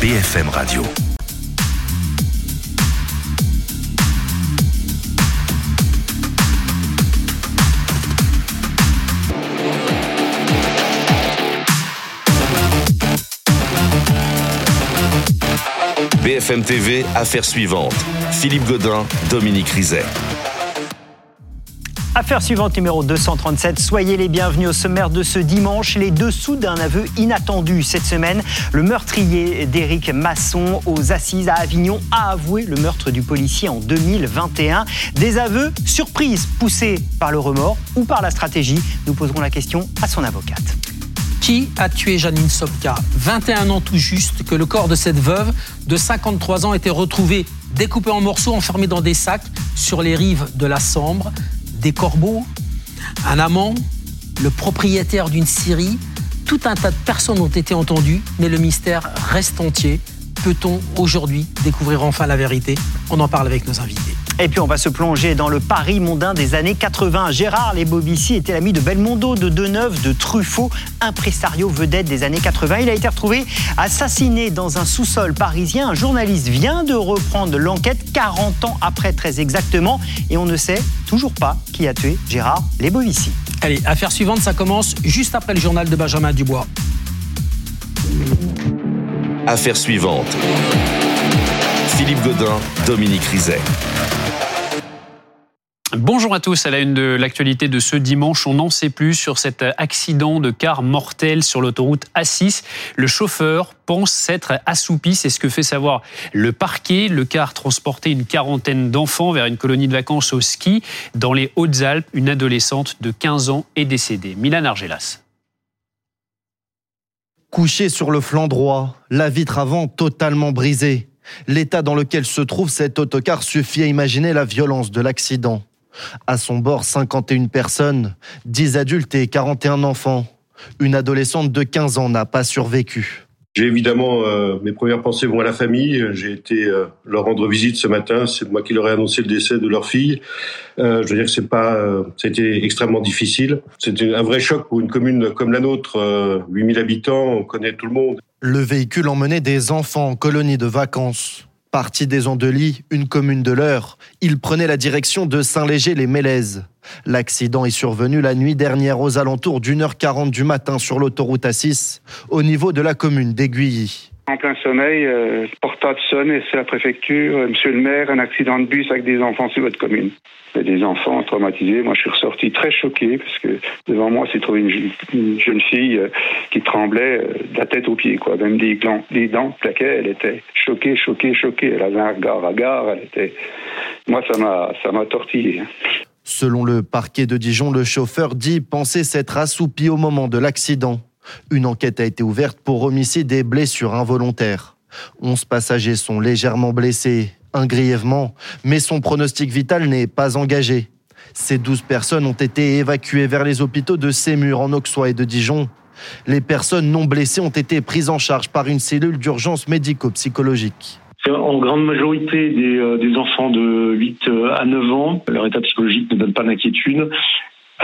BFM Radio. BFM TV, affaire suivante. Philippe Godin, Dominique Rizet. Affaire suivante numéro 237. Soyez les bienvenus au sommaire de ce dimanche. Les dessous d'un aveu inattendu cette semaine. Le meurtrier d'Éric Masson aux assises à Avignon a avoué le meurtre du policier en 2021. Des aveux surprises poussés par le remords ou par la stratégie. Nous poserons la question à son avocate. Qui a tué Janine Sopka? 21 ans tout juste que le corps de cette veuve de 53 ans était retrouvé découpé en morceaux, enfermé dans des sacs sur les rives de la Sambre des corbeaux, un amant, le propriétaire d'une scierie. Tout un tas de personnes ont été entendues, mais le mystère reste entier. Peut-on aujourd'hui découvrir enfin la vérité? On en parle avec nos invités. Et puis on va se plonger dans le Paris mondain des années 80. Gérard Lebovici était l'ami de Belmondo, de Deneuve, de Truffaut, impresario vedette des années 80. Il a été retrouvé assassiné dans un sous-sol parisien. Un journaliste vient de reprendre l'enquête 40 ans après très exactement et on ne sait toujours pas qui a tué Gérard Lebovici. Allez, affaire suivante, ça commence juste après le journal de Benjamin Dubois. Affaire suivante. Philippe Godin, Dominique Rizet. Bonjour à tous. À la une de l'actualité de ce dimanche, on n'en sait plus sur cet accident de car mortel sur l'autoroute A6. Le chauffeur pense s'être assoupi. C'est ce que fait savoir le parquet. Le car transportait une quarantaine d'enfants vers une colonie de vacances au ski dans les Hautes-Alpes. Une adolescente de 15 ans est décédée. Milan Argelas. Couché sur le flanc droit, la vitre avant totalement brisée. L'état dans lequel se trouve cet autocar suffit à imaginer la violence de l'accident. À son bord, 51 personnes, 10 adultes et 41 enfants. Une adolescente de 15 ans n'a pas survécu. J'ai évidemment euh, mes premières pensées vont à la famille. J'ai été euh, leur rendre visite ce matin. C'est moi qui leur ai annoncé le décès de leur fille. Euh, je veux dire que c'est pas, été extrêmement difficile. C'était un vrai choc pour une commune comme la nôtre, 8000 habitants, on connaît tout le monde. Le véhicule emmenait des enfants en colonie de vacances. Parti des Andelys, une commune de l'Eure, il prenait la direction de Saint-Léger-les-Mélèzes. L'accident est survenu la nuit dernière aux alentours d'une heure quarante du matin sur l'autoroute A6, au niveau de la commune d'Aiguilly. En plein sommeil, euh, portable sonne et c'est la préfecture. Euh, monsieur le maire, un accident de bus avec des enfants sur votre commune. Il des enfants traumatisés. Moi, je suis ressorti très choqué parce que devant moi, c'est trouvé une, jeune fille euh, qui tremblait de la tête aux pieds, quoi. Même des dents plaquaient. Elle était choquée, choquée, choquée. Elle avait un regard à gare. Elle était. Moi, ça m'a, ça m'a tortillé. Hein. Selon le parquet de Dijon, le chauffeur dit penser s'être assoupi au moment de l'accident. Une enquête a été ouverte pour homicide et blessures involontaires. Onze passagers sont légèrement blessés, un grièvement, mais son pronostic vital n'est pas engagé. Ces douze personnes ont été évacuées vers les hôpitaux de Sémur en Auxois et de Dijon. Les personnes non blessées ont été prises en charge par une cellule d'urgence médico-psychologique. En grande majorité des, euh, enfants de 8 euh, à 9 ans. Leur état psychologique ne donne pas d'inquiétude.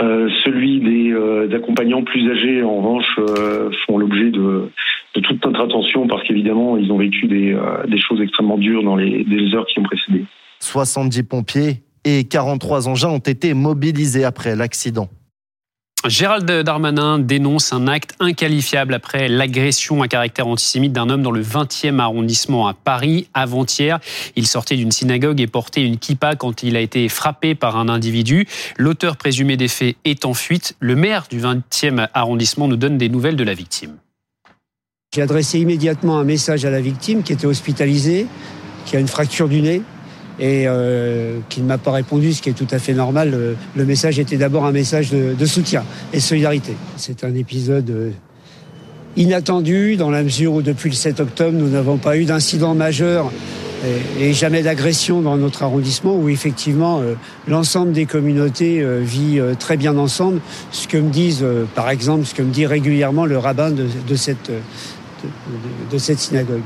Euh, celui des, euh, accompagnants plus âgés, en revanche, euh, font l'objet de, toute notre attention parce qu'évidemment, ils ont vécu des, choses extrêmement dures dans les, les heures qui ont précédé. 70 pompiers et 43 engins ont été mobilisés après l'accident. Gérald Darmanin dénonce un acte inqualifiable après l'agression à caractère antisémite d'un homme dans le 20e arrondissement à Paris avant-hier. Il sortait d'une synagogue et portait une kippa quand il a été frappé par un individu. L'auteur présumé des faits est en fuite. Le maire du 20e arrondissement nous donne des nouvelles de la victime. J'ai adressé immédiatement un message à la victime qui était hospitalisée, qui a une fracture du nez et euh, qui ne m'a pas répondu, ce qui est tout à fait normal. Le, message était d'abord un message de, soutien et de solidarité. C'est un épisode euh, inattendu dans la mesure où depuis le 7 octobre, nous n'avons pas eu d'incident majeur et, jamais d'agression dans notre arrondissement où effectivement euh, l'ensemble des communautés vit très bien ensemble. Ce que me disent, par exemple, ce que me dit régulièrement le rabbin de, cette, de cette synagogue.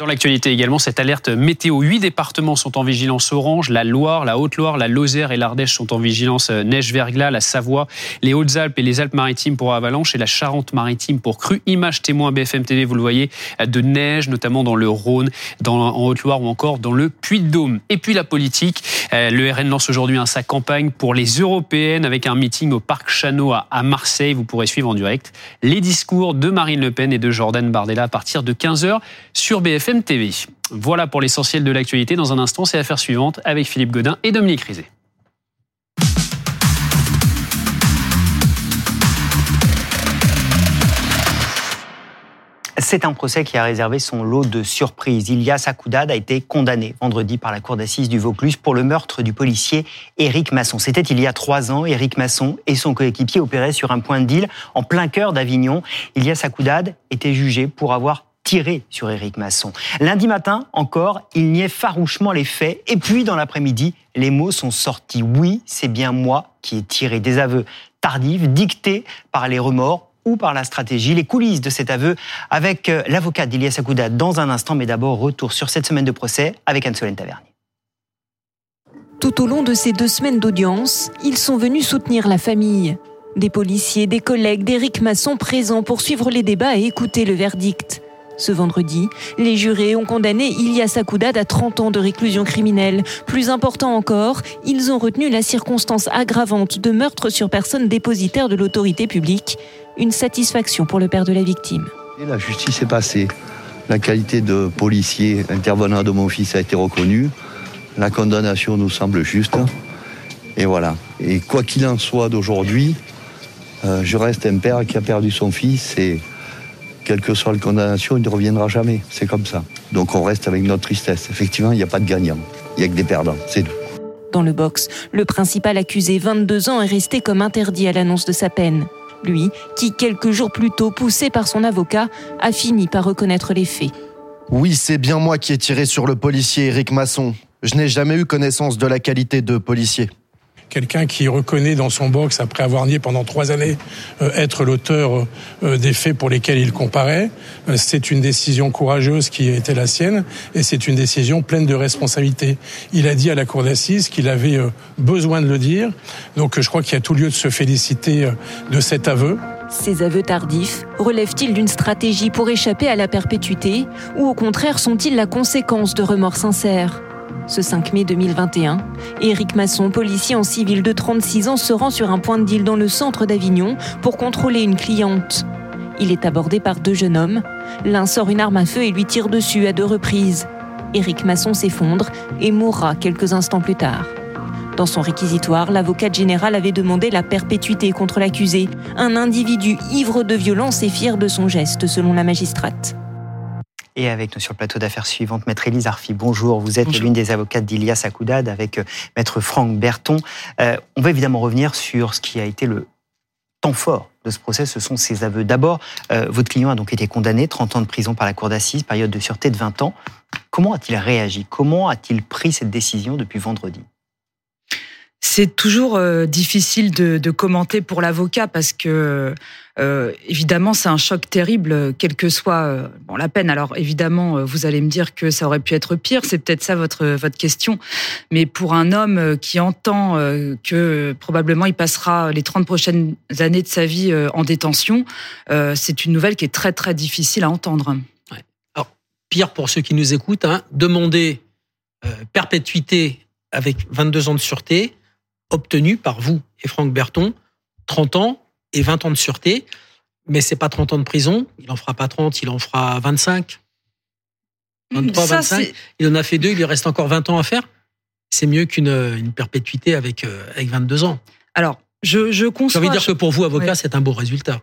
Dans l'actualité également, cette alerte météo. Huit départements sont en vigilance orange. La Loire, la Haute-Loire, la Lozère et l'Ardèche sont en vigilance euh, neige-verglas. La Savoie, les Hautes-Alpes et les Alpes-Maritimes pour avalanche et la Charente-Maritime pour crue. Image témoin BFM TV, vous le voyez, de neige, notamment dans le Rhône, dans, en Haute-Loire ou encore dans le Puy-de-Dôme. Et puis la politique. Euh, le RN lance aujourd'hui sa campagne pour les européennes avec un meeting au Parc Chano à Marseille. Vous pourrez suivre en direct les discours de Marine Le Pen et de Jordan Bardella à partir de 15h sur BFM TV. Voilà pour l'essentiel de l'actualité. Dans un instant, c'est l'affaire suivante avec Philippe Godin et Dominique Rizet. C'est un procès qui a réservé son lot de surprises. Ilias Akoudad a été condamné vendredi par la cour d'assises du Vaucluse pour le meurtre du policier Éric Masson. C'était il y a trois ans. Éric Masson et son coéquipier opéraient sur un point de deal en plein cœur d'Avignon. Ilias Akoudad était jugé pour avoir tiré sur Éric Masson. Lundi matin, encore, il niait farouchement les faits. Et puis, dans l'après-midi, les mots sont sortis. Oui, c'est bien moi qui ai tiré des aveux tardifs, dictés par les remords ou par la stratégie. Les coulisses de cet aveu avec euh, l'avocat d'Ilias Akouda dans un instant, mais d'abord retour sur cette semaine de procès avec Anne-Solène Tavernier. Tout au long de ces deux semaines d'audience, ils sont venus soutenir la famille. Des policiers, des collègues d'Éric Masson présents pour suivre les débats et écouter le verdict. Ce vendredi, les jurés ont condamné Ilias Akoudad à 30 ans de réclusion criminelle. Plus important encore, ils ont retenu la circonstance aggravante de meurtre sur personne dépositaire de l'autorité publique. Une satisfaction pour le père de la victime. la justice est passée. La qualité de policier intervenant de mon fils a été reconnue. La condamnation nous semble juste. Et voilà. Et quoi qu'il en soit d'aujourd'hui, euh, je reste un père qui a perdu son fils et quelle que soit la condamnation, il ne reviendra jamais. C'est comme ça. Donc on reste avec notre tristesse. Effectivement, il n'y a pas de gagnant. Il n'y a que des perdants. C'est tout. Dans le box, le principal accusé, 22 ans, est resté comme interdit à l'annonce de sa peine. Lui, qui quelques jours plus tôt, poussé par son avocat, a fini par reconnaître les faits. Oui, c'est bien moi qui ai tiré sur le policier Éric Masson. Je n'ai jamais eu connaissance de la qualité de policier quelqu'un qui reconnaît dans son box, après avoir nié pendant trois années, euh, être l'auteur euh, des faits pour lesquels il comparaît. Euh, c'est une décision courageuse qui été la sienne et c'est une décision pleine de responsabilité. Il a dit à la cour d'assises qu'il avait besoin de le dire. Donc je crois qu'il y a tout lieu de se féliciter de cet aveu. Ces aveux tardifs relèvent-ils d'une stratégie pour échapper à la perpétuité ou au contraire sont-ils la conséquence de remords sincères? Ce 5 mai 2021, Éric Masson, policier en civil de 36 ans, se rend sur un point de deal dans le centre d'Avignon pour contrôler une cliente. Il est abordé par deux jeunes hommes. L'un sort une arme à feu et lui tire dessus à deux reprises. Éric Masson s'effondre et mourra quelques instants plus tard. Dans son réquisitoire, l'avocat général avait demandé la perpétuité contre l'accusé, un individu ivre de violence et fier de son geste, selon la magistrate. Et avec nous sur le plateau d'affaires suivante, Maître Élise Arfi, bonjour. Vous êtes l'une des avocates d'Ilias Akoudad avec euh, Maître Franck Berton. Euh, on va évidemment revenir sur ce qui a été le temps fort de ce procès, ce sont ses aveux. D'abord, euh, votre client a donc été condamné, 30 ans de prison par la cour d'assises, période de sûreté de 20 ans. Comment a-t-il réagi? Comment a-t-il pris cette décision depuis vendredi? C'est toujours euh, difficile de, de, commenter pour l'avocat parce que euh, évidemment c'est un choc terrible, quelle que soit euh, la peine. Alors évidemment, vous allez me dire que ça aurait pu être pire, c'est peut-être ça votre votre question. Mais pour un homme qui entend que probablement il passera les 30 prochaines années de sa vie en détention, c'est une nouvelle qui est très très difficile à entendre. Alors pire pour ceux qui nous écoutent, hein, demander perpétuité avec 22 ans de sûreté obtenu par vous et Franck Berton, 30 ans et 20 ans de sûreté, mais c'est pas 30 ans de prison, il en fera pas 30, il en fera 25. 23, 25. Il en a fait deux, il lui reste encore 20 ans à faire. C'est mieux qu'une une perpétuité avec, euh, avec 22 ans. Alors, je, je conçois. Ça veut dire que pour vous, avocat, c'est un beau résultat.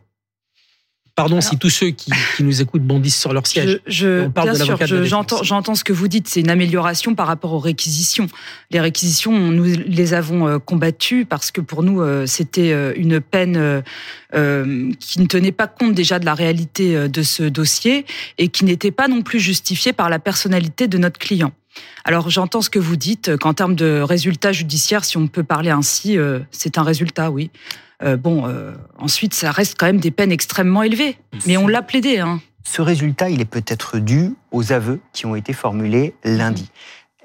Pardon si tous ceux qui, nous écoutent bondissent sur leur siège. Je, bien sûr, j'entends, j'entends ce que vous dites. C'est une amélioration par rapport aux réquisitions. Les réquisitions, nous les avons euh, combattues parce que pour nous, euh, c'était euh, une peine qui ne tenait pas compte déjà de la réalité de ce dossier et qui n'était pas non plus justifiée par la personnalité de notre client. Alors j'entends ce que vous dites qu'en termes de résultats judiciaires, si on peut parler ainsi, c'est un résultat, oui. Euh, bon, euh, ensuite, ça reste quand même des peines extrêmement élevées. Mais on l'a plaidé. Hein. ce résultat, il est peut-être dû aux aveux qui ont été formulés lundi.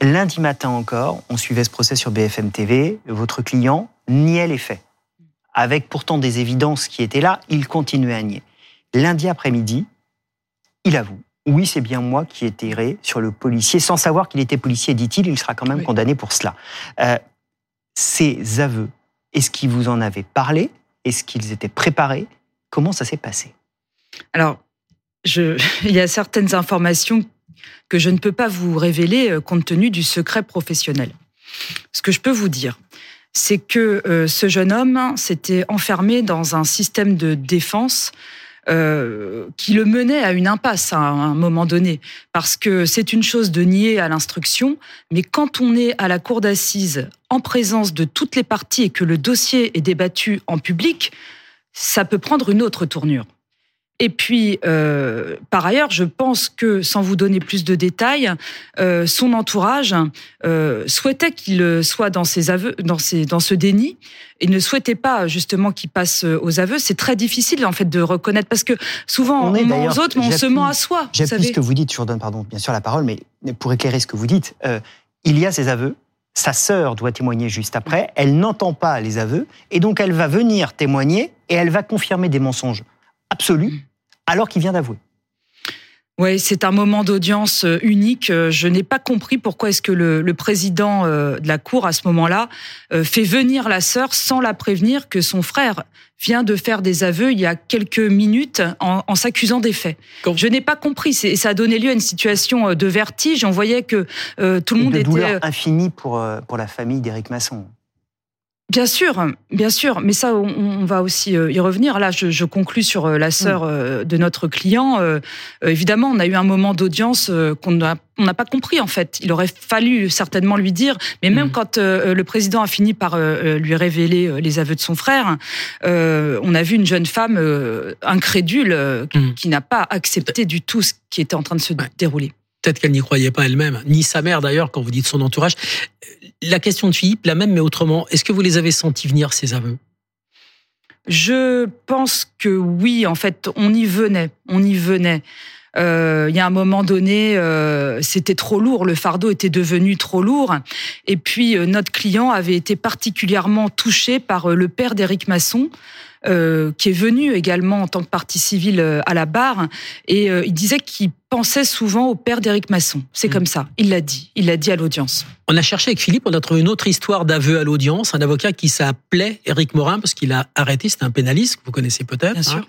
Lundi matin encore, on suivait ce procès sur BFM TV. Votre client niait les faits. Avec pourtant des évidences qui étaient là, il continuait à nier. Lundi après-midi, il avoue. Oui, c'est bien moi qui ai tiré sur le policier, sans savoir qu'il était policier, dit-il. Il sera quand même condamné pour cela. Euh, ces aveux, est-ce qu'il vous en avait parlé? Est-ce qu'ils étaient préparés? Comment ça s'est passé? Alors, il y a certaines informations que je ne peux pas vous révéler euh, compte tenu du secret professionnel. Ce que je peux vous dire, c'est que euh, ce jeune homme s'était enfermé dans un système de défense euh, qui le menait à une impasse à un moment donné. Parce que c'est une chose de nier à l'instruction, mais quand on est à la cour d'assises en présence de toutes les parties et que le dossier est débattu en public, ça peut prendre une autre tournure. Et puis, euh, par ailleurs, je pense que, sans vous donner plus de détails, euh, son entourage euh, souhaitait qu'il soit dans ses aveux, dans, ses, dans ce déni, et ne souhaitait pas justement qu'il passe aux aveux. C'est très difficile en fait de reconnaître parce que souvent on, on ment aux autres, mais on se ment à soi. J'appuie ce que vous dites. Je vous redonne pardon, bien sûr la parole, mais pour éclairer ce que vous dites, il y a ces aveux. Sa sœur doit témoigner juste après. Elle n'entend pas les aveux et donc elle va venir témoigner et elle va confirmer des mensonges absolus alors qu'il vient d'avouer. Oui, c'est un moment d'audience euh, unique. Euh, je n'ai pas compris pourquoi est-ce que le, président euh, de la Cour, à ce moment-là, fait venir la sœur sans la prévenir que son frère vient de faire des aveux il y a quelques minutes en, s'accusant des faits. Je n'ai pas compris. Et ça a donné lieu à une situation de vertige. On voyait que tout le monde de était... douleur infinie pour, pour la famille d'Éric Masson. Bien sûr, bien sûr, mais ça, on, va aussi euh, y revenir. Là, je, je conclus sur euh, la sœur mm. euh, de notre client. évidemment, on a eu un moment d'audience qu'on n'a on n'a pas compris en fait. Il aurait fallu certainement lui dire, mais même mm. quand le président a fini par lui révéler les aveux de son frère, on a vu une jeune femme incrédule mm. qui n'a pas accepté du tout ce qui était en train de se dérouler. Peut-être qu'elle n'y croyait pas elle-même, ni sa mère d'ailleurs, quand vous dites son entourage. La question de Philippe, la même mais autrement, est-ce que vous les avez sentis venir, ces aveux? Je pense que oui, en fait, on y venait, on y venait. Euh, il y a un moment donné, euh, c'était trop lourd, le fardeau était devenu trop lourd. Et puis, euh, notre client avait été particulièrement touché par le père d'Éric Masson, euh, qui est venu également en tant que partie civile euh, à la barre, et euh, il disait qu'il pensait souvent au père d'Éric Masson. C'est mm. comme ça. Il l'a dit. Il l'a dit à l'audience. On a cherché avec Philippe, on a trouvé une autre histoire d'aveu à l'audience. Un avocat qui s'appelait Éric Morin parce qu'il a arrêté. C'était un pénaliste que vous connaissez peut-être. Bien sûr.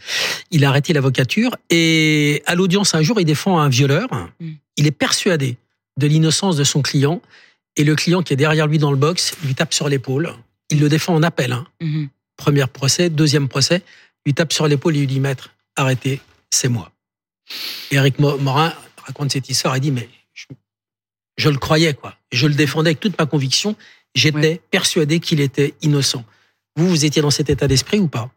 Il a arrêté l'avocature et à l'audience un jour, il défend un violeur. Mm. Il est persuadé de l'innocence de son client et le client qui est derrière lui dans le box lui tape sur l'épaule. Il le défend en appel. Hein. Mm-hmm. Premier procès, deuxième procès, lui tape sur l'épaule et lui dit Maître, arrêtez, c'est moi. Et Eric Morin raconte cette histoire et dit Mais je, le croyais, quoi. Je le défendais avec toute ma conviction. J'étais persuadé qu'il était innocent. Vous, vous étiez dans cet état d'esprit ou pas?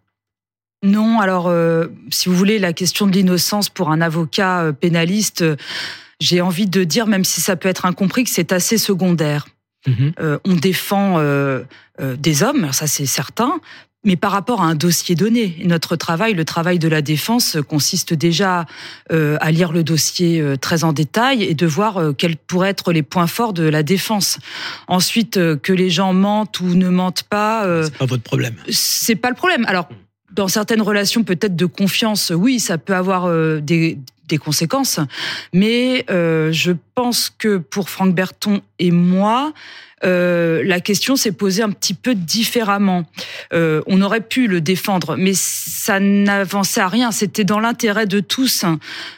Non, alors, euh, si vous voulez, la question de l'innocence pour un avocat euh, pénaliste, euh, j'ai envie de dire, même si ça peut être incompris, que c'est assez secondaire. Mhm. on défend des hommes, ça c'est certain, mais par rapport à un dossier donné. Notre travail, le travail de la défense, consiste déjà euh, à lire le dossier euh, très en détail et de voir euh, quels pourraient être les points forts de la défense. Ensuite, que les gens mentent ou ne mentent pas. c'est pas votre problème. C'est pas le problème. Alors, dans certaines relations peut-être de confiance, oui, ça peut avoir des, des conséquences. Mais euh, je pense que pour Franck Berton et moi, euh, la question s'est posée un petit peu différemment. Euh, on aurait pu le défendre, mais ça n'avançait à rien. C'était dans l'intérêt de tous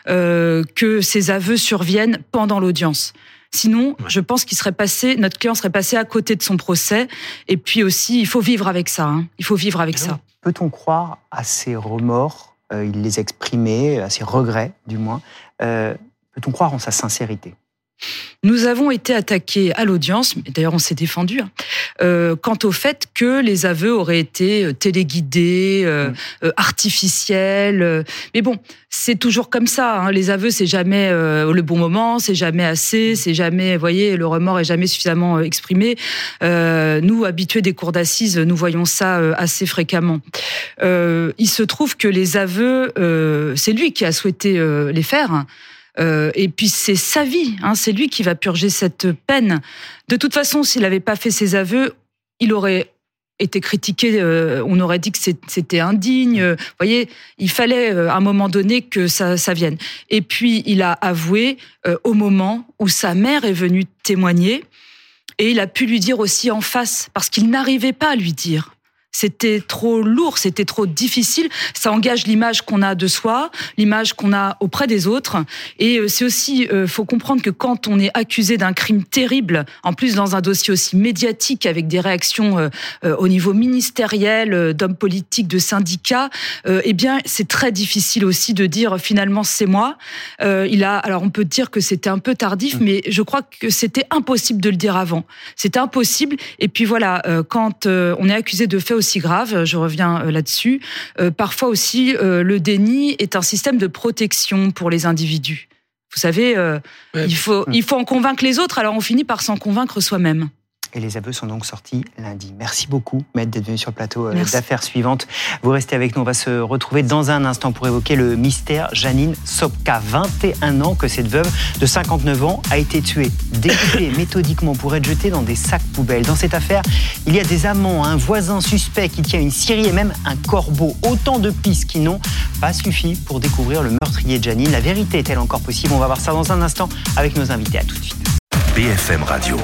euh, que ces aveux surviennent pendant l'audience. Sinon, je pense qu'il serait passé, notre client serait passé à côté de son procès. Et puis aussi, il faut vivre avec ça. Hein. Il faut vivre avec ça. Peut-on croire à ces remords Il les exprimait, à ses regrets, du moins. Peut-on croire en sa sincérité? Nous avons été attaqués à l'audience, d'ailleurs on s'est défendu, hein, euh, quant au fait que les aveux auraient été euh, téléguidés, euh, mm. artificiels. mais bon, c'est toujours comme ça. Hein. Les aveux, c'est jamais le bon moment, c'est jamais assez, mm. c'est jamais, vous voyez, le remords est jamais suffisamment exprimé. nous, habitués des cours d'assises, nous voyons ça assez fréquemment. il se trouve que les aveux, c'est lui qui a souhaité les faire. Euh, et puis c'est sa vie, hein, c'est lui qui va purger cette peine. De toute façon, s'il n'avait pas fait ses aveux, il aurait été critiqué, euh, on aurait dit que c'était indigne. Vous voyez, il fallait euh, à un moment donné que ça, ça vienne. Et puis il a avoué au moment où sa mère est venue témoigner, et il a pu lui dire aussi en face, parce qu'il n'arrivait pas à lui dire. C'était trop lourd, c'était trop difficile. Ça engage l'image qu'on a de soi, l'image qu'on a auprès des autres. Et euh, c'est aussi, euh, faut comprendre que quand on est accusé d'un crime terrible, en plus dans un dossier aussi médiatique avec des réactions euh, au niveau ministériel, d'hommes politiques, de syndicats, eh bien c'est très difficile aussi de dire finalement c'est moi. il a, alors on peut dire que c'était un peu tardif, mais je crois que c'était impossible de le dire avant. C'était impossible. Et puis voilà, quand on est accusé de faits aussi grave, je reviens euh, là-dessus. Euh, parfois aussi, euh, le déni est un système de protection pour les individus. Vous savez, il, faut, il faut en convaincre les autres, alors on finit par s'en convaincre soi-même. Et les aveux sont donc sortis lundi. Merci beaucoup, Maître, d'être venu sur le plateau euh, d'affaires suivantes. Vous restez avec nous. On va se retrouver dans un instant pour évoquer le mystère Janine Sopka. 21 ans que cette veuve de 59 ans a été tuée, découpée méthodiquement pour être jetée dans des sacs poubelles. Dans cette affaire, il y a des amants, un voisin suspect qui tient une scierie et même un corbeau. Autant de pistes qui n'ont pas suffi pour découvrir le meurtrier de Janine. La vérité est-elle encore possible? On va voir ça dans un instant avec nos invités. À tout de suite. BFM Radio.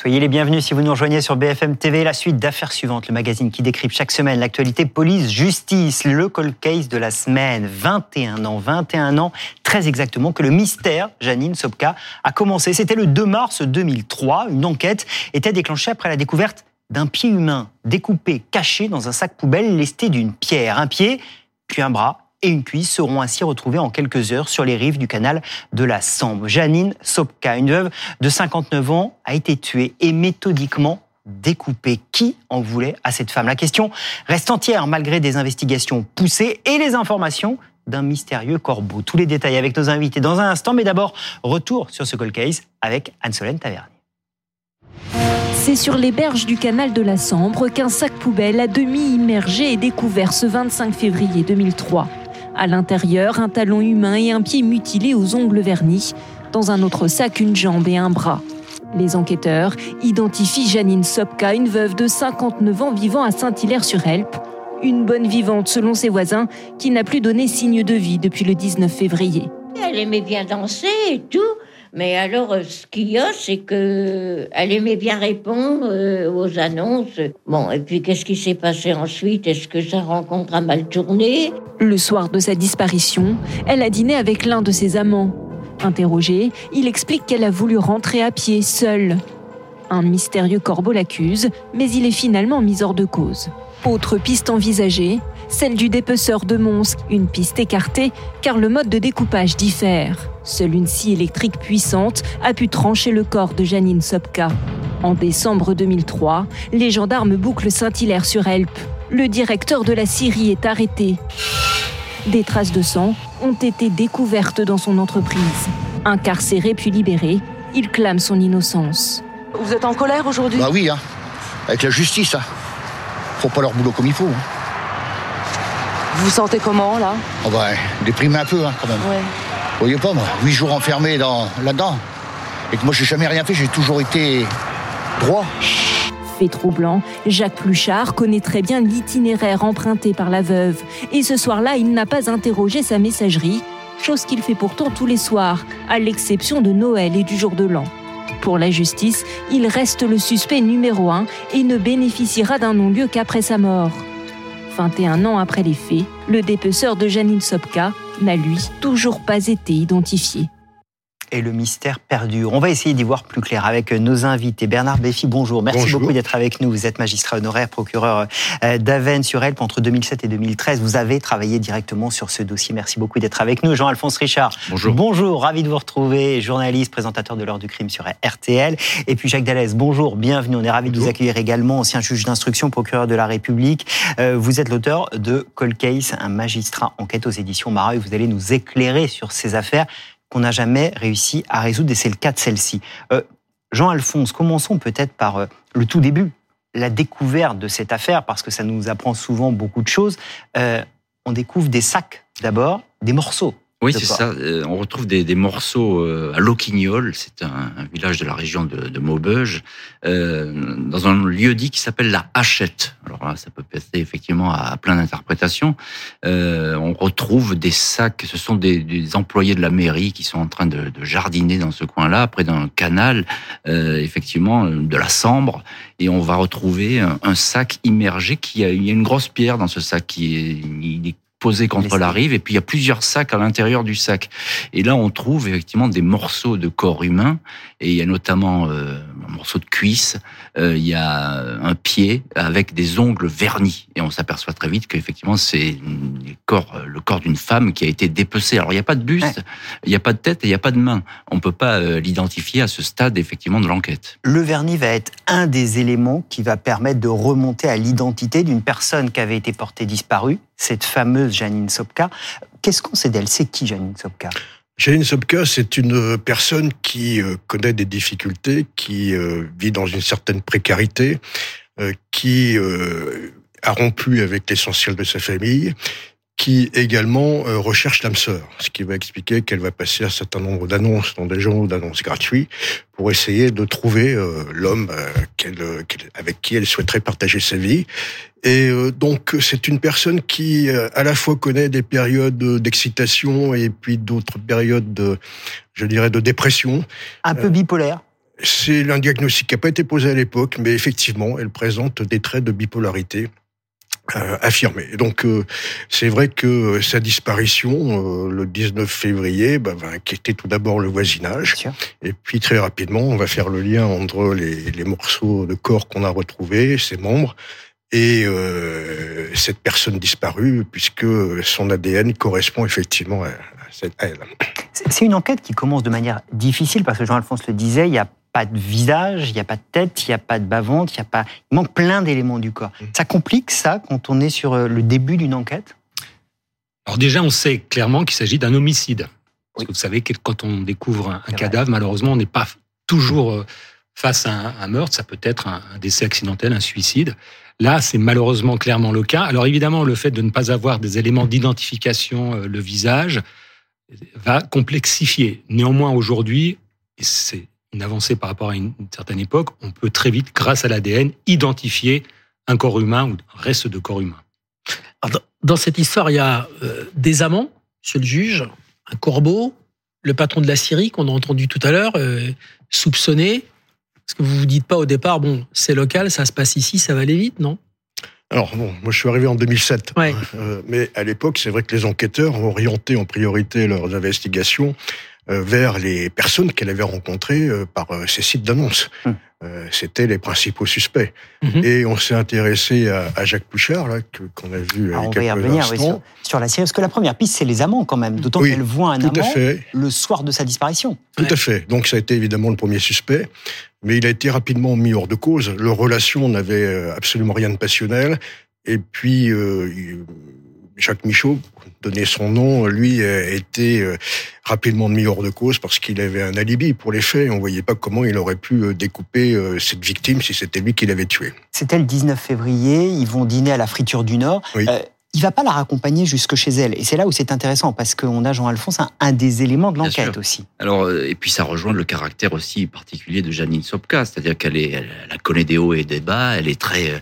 Soyez les bienvenus si vous nous rejoignez sur BFM TV. La suite d'affaires suivantes, le magazine qui décrypte chaque semaine l'actualité police-justice, le cold case de la semaine. 21 ans, 21 ans, très exactement, que le mystère Janine Sopka a commencé. C'était le 2 mars 2003. Une enquête était déclenchée après la découverte d'un pied humain découpé, caché dans un sac poubelle lesté d'une pierre. Un pied, puis un bras, et une cuisse seront ainsi retrouvées en quelques heures sur les rives du canal de la Sambre. Janine Sopka, une veuve de 59 ans, a été tuée et méthodiquement découpée. Qui en voulait à cette femme? La question reste entière malgré des investigations poussées et les informations d'un mystérieux corbeau. Tous les détails avec nos invités dans un instant, mais d'abord, retour sur ce cold case avec Anne-Solène Tavernier. C'est sur les berges du canal de la Sambre qu'un sac poubelle à demi immergé est découvert ce 25 février 2003. À l'intérieur, un talon humain et un pied mutilé aux ongles vernis. Dans un autre sac, une jambe et un bras. Les enquêteurs identifient Janine Sopka, une veuve de 59 ans vivant à Saint-Hilaire-sur-Helpe. Une bonne vivante selon ses voisins, qui n'a plus donné signe de vie depuis le 19 février. Elle aimait bien danser et tout. Mais alors, euh, ce qu'il y a, c'est que elle aimait bien répondre euh, aux annonces. Bon, et puis qu'est-ce qui s'est passé ensuite? Est-ce que sa rencontre a mal tourné? Le soir de sa disparition, elle a dîné avec l'un de ses amants. Interrogé, il explique qu'elle a voulu rentrer à pied seule. Un mystérieux corbeau l'accuse, mais il est finalement mis hors de cause. Autre piste envisagée, celle du dépeceur de Mons, une piste écartée car le mode de découpage diffère. Seule une scie électrique puissante a pu trancher le corps de Janine Sopka. En décembre 2003, les gendarmes bouclent Saint-Hilaire sur Helpe. Le directeur de la Syrie est arrêté. Des traces de sang ont été découvertes dans son entreprise. Incarcéré puis libéré, il clame son innocence. Vous êtes en colère aujourd'hui? Bah oui, hein. avec la justice. Hein. Faut pas leur boulot comme il faut. Hein. Vous vous sentez comment là Oh bah, déprimé un peu hein, quand même. Ouais. Vous voyez pas moi, huit jours enfermé dans, là-dedans. Et que moi j'ai jamais rien fait, j'ai toujours été droit. Fait troublant, Jacques Pluchard connaît très bien l'itinéraire emprunté par la veuve. Et ce soir-là, il n'a pas interrogé sa messagerie, chose qu'il fait pourtant tous les soirs, à l'exception de Noël et du jour de l'an. Pour la justice, il reste le suspect numéro un et ne bénéficiera d'un non-lieu qu'après sa mort. 21 ans après les faits, le dépeceur de Janine Sopka n'a lui toujours pas été identifié. Et le mystère perdure. On va essayer d'y voir plus clair avec nos invités. Bernard Béfi, bonjour. Merci beaucoup d'être avec nous. Vous êtes magistrat honoraire, procureur euh, d'Aven sur Elpe entre 2007 et 2013. Vous avez travaillé directement sur ce dossier. Merci beaucoup d'être avec nous. Jean-Alphonse Richard. Bonjour. Bonjour, ravi de vous retrouver. Journaliste, présentateur de l'heure du crime sur RTL. Et puis Jacques Dallès, bonjour, bienvenue. On est ravi de vous accueillir également, ancien juge d'instruction, procureur de la République. Euh, vous êtes l'auteur de Cold Case, un magistrat enquête aux éditions Marat. Et vous allez nous éclairer sur ces affaires qu'on n'a jamais réussi à résoudre, et c'est le cas de celle-ci. Euh, Jean-Alphonse, commençons peut-être par euh, le tout début, la découverte de cette affaire, parce que ça nous apprend souvent beaucoup de choses. Euh, on découvre des sacs d'abord, des morceaux. Oui, c'est ça. Euh, on retrouve des, des morceaux euh, à Loquignol, c'est un, un, village de la région de, de Maubeuge, euh, dans un lieu dit qui s'appelle la Hachette. Alors là, ça peut passer effectivement à, plein d'interprétations. Euh, on retrouve des sacs, ce sont des, des, employés de la mairie qui sont en train de, de jardiner dans ce coin-là, près d'un canal, euh, effectivement, de la Sambre, et on va retrouver un, un, sac immergé qui a, il y a une grosse pierre dans ce sac qui est, il est posé contre la rive, et puis il y a plusieurs sacs à l'intérieur du sac. Et là, on trouve effectivement des morceaux de corps humain, et il y a notamment euh, un morceau de cuisse, euh, il y a un pied avec des ongles vernis, et on s'aperçoit très vite qu'effectivement c'est le corps, le corps d'une femme qui a été dépecé. Alors il n'y a pas de buste, ouais. il n'y a pas de tête, et il n'y a pas de main. On peut pas euh, l'identifier à ce stade effectivement de l'enquête. Le vernis va être un des éléments qui va permettre de remonter à l'identité d'une personne qui avait été portée disparue, cette fameuse Janine Sopka. Qu'est-ce qu'on sait d'elle? C'est qui Janine Sopka? Janine Sopka, c'est une personne qui euh, connaît des difficultés, qui euh, vit dans une certaine précarité, euh, qui a rompu avec l'essentiel de sa famille, qui également recherche l'âme sœur, ce qui va expliquer qu'elle va passer un certain nombre d'annonces dans des journaux d'annonces gratuits pour essayer de trouver l'homme avec qui elle souhaiterait partager sa vie. Et donc c'est une personne qui à la fois connaît des périodes d'excitation et puis d'autres périodes de, je dirais, de dépression. Un peu bipolaire. C'est un diagnostic qui n'a pas été posé à l'époque, mais effectivement, elle présente des traits de bipolarité. Euh, affirmé. Donc euh, c'est vrai que sa disparition euh, le 19 février bah, va inquiéter tout d'abord le voisinage et puis très rapidement on va faire le lien entre les, les morceaux de corps qu'on a retrouvés, ses membres et euh, cette personne disparue, puisque son ADN correspond effectivement à, à elle. C'est une enquête qui commence de manière difficile, parce que Jean-Alphonse le disait, il n'y a pas de visage, il n'y a pas de tête, il n'y a pas de bas-ventre, il, y a pas... il manque plein d'éléments du corps. Mmh. Ça complique ça quand on est sur euh, le début d'une enquête? Alors déjà, on sait clairement qu'il s'agit d'un homicide. Parce oui. que vous savez que quand on découvre un, cadavre, malheureusement, on n'est pas toujours euh, face à un, un, meurtre, ça peut être un, un décès accidentel, un suicide. Là, c'est malheureusement clairement le cas. Alors évidemment, le fait de ne pas avoir des éléments d'identification, euh, le visage, va complexifier. Néanmoins, aujourd'hui, et c'est une avancée par rapport à une certaine époque, on peut très vite, grâce à l'ADN, identifier un corps humain ou un reste de corps humain. Alors, dans cette histoire, il y a euh, des amants, monsieur le juge, un corbeau, le patron de la Syrie qu'on a entendu tout à l'heure, euh, soupçonné. Est-ce que vous vous dites pas au départ, bon, c'est local, ça se passe ici, ça va aller vite, non? Alors bon, moi je suis arrivé en 2007, ouais. euh, mais à l'époque c'est vrai que les enquêteurs ont orienté en priorité leurs investigations vers les personnes qu'elle avait rencontrées euh, par ces sites d'annonces. Hum. C'était les principaux suspects. Mmh. Et on s'est intéressé à, à, Jacques Pouchard, qu'on a vu Alors, on va y revenir oui, sur, sur, la série, parce que la première piste, c'est les amants quand même, d'autant oui, qu'elle voit un amant le soir de sa disparition. Tout ouais. à fait. Donc ça a été évidemment le premier suspect mais il a été rapidement mis hors de cause. Leur relation n'avait absolument rien de passionnel. Et puis, euh, Jacques Michaud, donné son nom, lui a été rapidement mis hors de cause parce qu'il avait un alibi pour les faits. On voyait pas comment il aurait pu découper cette victime si c'était lui qui l'avait tué. C'était le 19 février. Ils vont dîner à la friture du Nord. Oui. Euh, il va pas la raccompagner jusque chez elle. Et c'est là où c'est intéressant, parce qu'on a Jean-Alphonse, un, un, des éléments de l'enquête aussi. Alors, et puis ça rejoint le caractère aussi particulier de Janine Sopka, c'est-à-dire qu'elle est, elle, elle connaît des hauts et des bas, elle est très Euh,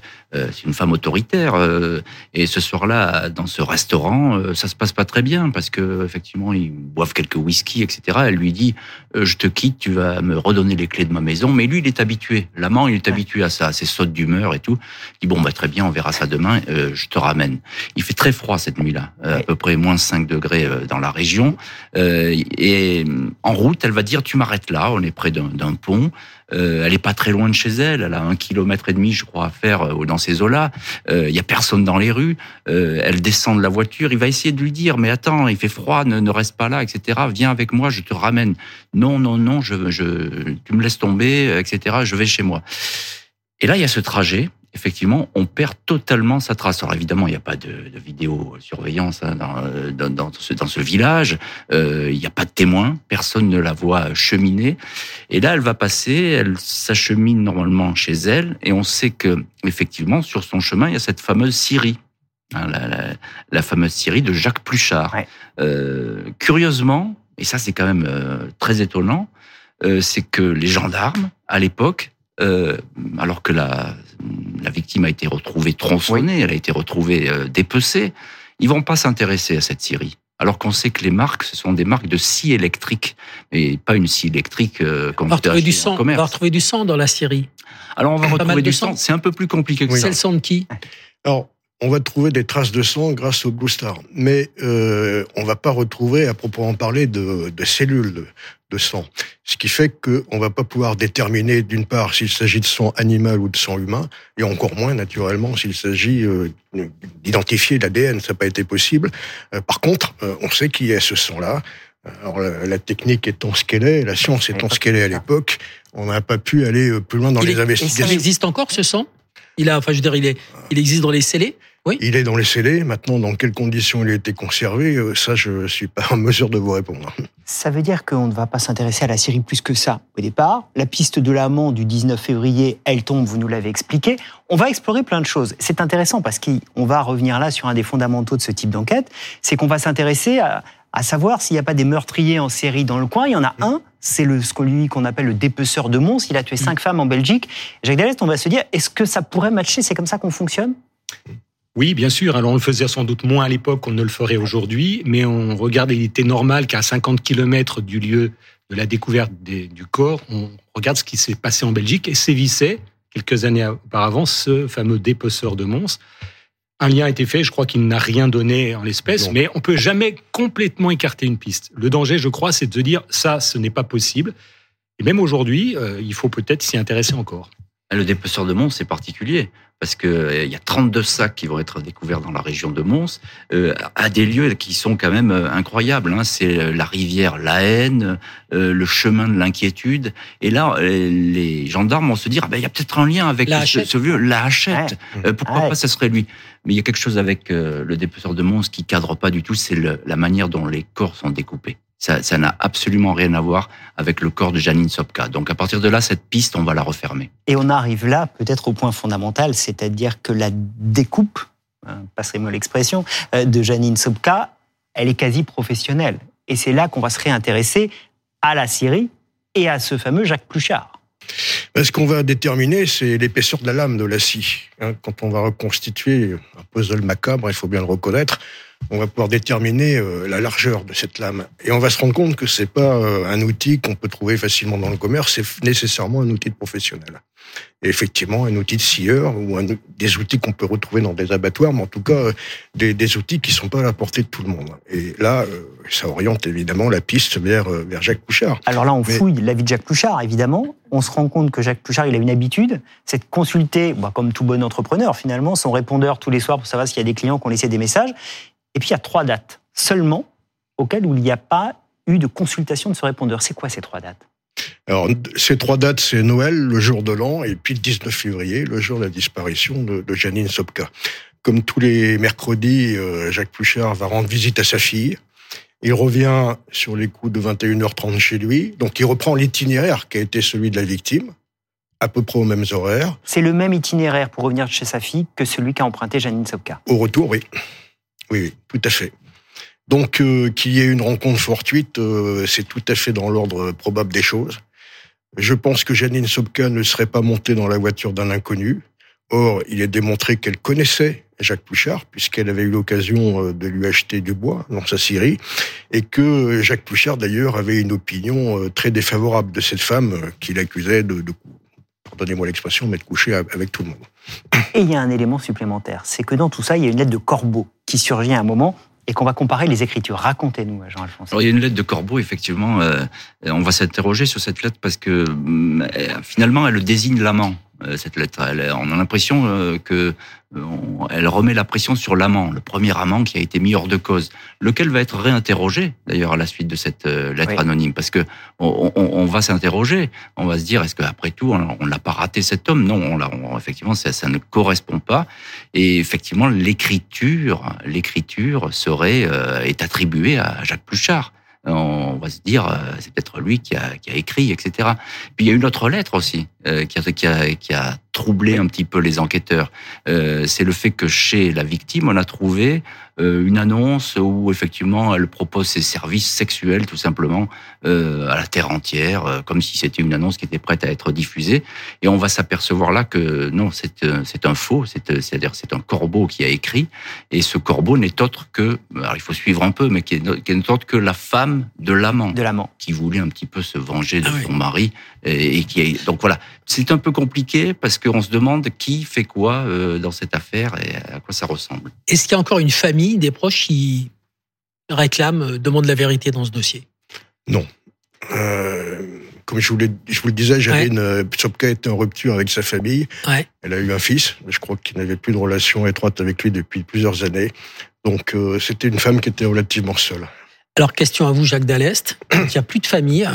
c'est une femme autoritaire. Euh, et ce soir-là, dans ce restaurant, euh, ça se passe pas très bien parce que effectivement, ils boivent quelques whisky, etc. Elle lui dit "Je te quitte, tu vas me redonner les clés de ma maison." Mais lui, il est habitué. L'amant, il est habitué à ça, à ses sautes d'humeur et tout. Il dit "Bon, bah très bien, on verra ça demain. je te ramène." Il fait très froid cette nuit-là, à peu près moins 5 degrés dans la région. et en route, elle va dire "Tu m'arrêtes là. On est près d'un pont." Euh, elle est pas très loin de chez elle. Elle a un kilomètre et demi, je crois, à faire euh, dans ces eaux-là. Il euh, y a personne dans les rues. elle descend de la voiture. Il va essayer de lui dire, mais attends, il fait froid, ne, reste pas là, etc. Viens avec moi, je te ramène. Non, non, non, je, je, tu me laisses tomber, etc. Je vais chez moi. Et là, il y a ce trajet effectivement, on perd totalement sa trace. Alors évidemment, il n'y a pas de, de vidéosurveillance hein, dans, dans, ce, dans, ce, village, euh, il n'y a pas de témoin, personne ne la voit cheminer. Et là, elle va passer, elle s'achemine normalement chez elle, et on sait que effectivement, sur son chemin, il y a cette fameuse Syrie. Hein, la, la, la, fameuse Syrie de Jacques Pluchart. Euh, curieusement, et ça c'est quand même euh, très étonnant, c'est que les gendarmes, à l'époque, euh, alors que la, la victime a été retrouvée tronçonnée, elle a été retrouvée euh, dépecée, ils vont pas s'intéresser à cette scierie. Alors qu'on sait que les marques, ce sont des marques de scie électrique, et pas une scie électrique euh, comme on va retrouver du sang. On va retrouver du sang dans la scierie. Alors on va retrouver du sang. C'est un peu plus compliqué que ça. C'est le sang de qui? Alors on va trouver des traces de sang grâce au Blue Star, mais euh, on va pas retrouver à proprement parler de, de cellules de, sang. Ce qui fait qu'on va pas pouvoir déterminer d'une part s'il s'agit de sang animal ou de sang humain, et encore moins naturellement s'il s'agit euh, d'identifier l'ADN. Ça n'a pas été possible. Euh, par contre, euh, on sait qui est ce sang-là. Alors la, technique étant ce qu'elle est, la science étant ce qu'elle est à l'époque, on n'a pas pu aller plus loin dans les investigations. Et ça existe encore ce sang? Il a, enfin, je veux dire, il, est, il existe dans les scellés oui. Il est dans les scellés. Maintenant, dans quelles conditions il a été conservé, euh, ça, je suis pas en mesure de vous répondre. Ça veut dire qu'on ne va pas s'intéresser à la série plus que ça au départ. La piste de l'amant du 19 février, elle tombe, vous nous l'avez expliqué. On va explorer plein de choses. C'est intéressant parce qu'on va revenir là sur un des fondamentaux de ce type d'enquête, c'est qu'on va s'intéresser à, à savoir s'il n'y a pas des meurtriers en série dans le coin. Il y en a un, c'est le, ce qu'on appelle le dépeceur de Mons. Il a tué cinq femmes en Belgique. Jacques Dallest, on va se dire, est-ce que ça pourrait matcher? C'est comme ça qu'on fonctionne? Oui, bien sûr. Alors, on le faisait sans doute moins à l'époque qu'on ne le ferait aujourd'hui, mais on regarde, il était normal qu'à 50 km du lieu de la découverte du corps, on regarde ce qui s'est passé en Belgique et sévissait, quelques années auparavant, ce fameux dépeceur de Mons. Un lien a été fait, je crois qu'il n'a rien donné en l'espèce, mais on peut jamais complètement écarter une piste. Le danger, je crois, c'est de se dire ça, ce n'est pas possible. Et même aujourd'hui, euh, il faut peut-être s'y intéresser encore. Le dépeceur de Mons, c'est particulier parce que euh, il y a 32 sacs qui vont être découverts dans la région de Mons, euh, à des lieux qui sont quand même euh, incroyables. Hein. C'est la rivière La Haine, le chemin de l'inquiétude. Et là, les gendarmes vont se dire, ah ben, il y a peut-être un lien avec ce, ce, vieux, la Hachette. pourquoi pas, ça serait lui Mais il y a quelque chose avec le dépeceur de Mons qui cadre pas du tout, c'est la manière dont les corps sont découpés. Ça n'a absolument rien à voir avec le corps de Janine Sopka. Donc à partir de là, cette piste, on va la refermer. Et on arrive là peut-être au point fondamental, c'est-à-dire que la découpe, hein, passerez-moi l'expression, euh, de Janine Sopka, elle est quasi professionnelle. Et c'est là qu'on va se réintéresser à la Syrie et à ce fameux Jacques Pluchart. Ben, ce qu'on va déterminer, c'est l'épaisseur de la lame de la scie. Hein. Quand on va reconstituer un puzzle macabre, il faut bien le reconnaître, on va pouvoir déterminer euh, la largeur de cette lame. Et on va se rendre compte que c'est pas euh, un outil qu'on peut trouver facilement dans le commerce, c'est nécessairement un outil de professionnel. Et effectivement, un outil de scieur ou des outils qu'on peut retrouver dans des abattoirs, mais en tout cas euh, des, outils qui sont pas à la portée de tout le monde. Et là, ça oriente évidemment la piste vers, vers Jacques Pouchard. Alors là, on fouille la vie de Jacques Pouchard, évidemment. On se rend compte que Jacques Pouchard, il a une habitude, c'est de consulter, bah, comme tout bon entrepreneur finalement, son répondeur tous les soirs pour savoir s'il y a des clients qui ont laissé des messages. Et puis il y a trois dates seulement auxquelles où il n'y a pas eu de consultation de ce répondeur. C'est quoi ces trois dates? Alors, ces trois dates, c'est Noël, le jour de l'an, et puis le 19 février, le jour de la disparition de, Janine Sopka. Comme tous les mercredis, euh, Jacques Pluchard va rendre visite à sa fille. Il revient sur les coups de 21h30 chez lui. Donc, il reprend l'itinéraire qui a été celui de la victime, à peu près aux mêmes horaires. C'est le même itinéraire pour revenir chez sa fille que celui qu'a emprunté Janine Sopka. Au retour, oui. Oui, tout à fait. Donc euh, qu'il y ait une rencontre fortuite, euh, c'est tout à fait dans l'ordre probable des choses. Je pense que Janine Sobka ne serait pas montée dans la voiture d'un inconnu. Or, il est démontré qu'elle connaissait Jacques Pouchard, puisqu'elle avait eu l'occasion euh, de lui acheter du bois dans sa scierie, et que Jacques Pouchard, d'ailleurs, avait une opinion très défavorable de cette femme qu'il accusait de, de pardonnez-moi l'expression, mais de coucher avec tout le monde. Et il y a un élément supplémentaire, c'est que dans tout ça, il y a une lettre de Corbeau qui surgit à un moment et qu'on va comparer les écritures. Racontez-nous, Jean-Alphonse. il y a une lettre de Corbeau, effectivement. on va s'interroger sur cette lettre parce que finalement, elle désigne l'amant. Euh, cette lettre. on a l'impression euh, que euh, elle remet la pression sur l'amant, le premier amant qui a été mis hors de cause, lequel va être réinterrogé d'ailleurs à la suite de cette lettre anonyme, parce que on, va s'interroger, on va se dire est-ce qu'après tout on n'a pas raté cet homme? Non, on, effectivement ça, ça, ne correspond pas, et effectivement l'écriture, l'écriture serait est attribuée à Jacques Pluchart on va se dire c'est peut-être lui qui a, qui a écrit, etc. Puis il y a une autre lettre aussi qui, a, qui, a, qui a troublé un petit peu les enquêteurs. Euh, c'est le fait que chez la victime, on a trouvé euh, une annonce où effectivement elle propose ses services sexuels tout simplement euh, à la terre entière, euh, comme si c'était une annonce qui était prête à être diffusée. Et on va s'apercevoir là que non, c'est euh, c'est un faux, c'est-à-dire c'est un corbeau qui a écrit. Et ce corbeau n'est autre que, alors il faut suivre un peu, mais qui n'est autre que la femme de l'amant, de l'amant, qui voulait un petit peu se venger de ah son mari et, et qui est donc voilà, c'est un peu compliqué parce qu'on se demande qui fait quoi dans cette affaire et à quoi ça ressemble. Est-ce qu'il y a encore une famille des proches qui réclament, euh, demandent la vérité dans ce dossier Non. Euh, comme je vous, je vous le disais, j'avais une euh, Psopka était en rupture avec sa famille. Elle a eu un fils, mais je crois qu'il n'avait plus de relation étroite avec lui depuis plusieurs années. Donc c'était une femme qui était relativement seule. Alors question à vous, Jacques Dallest. Il n'y a plus de famille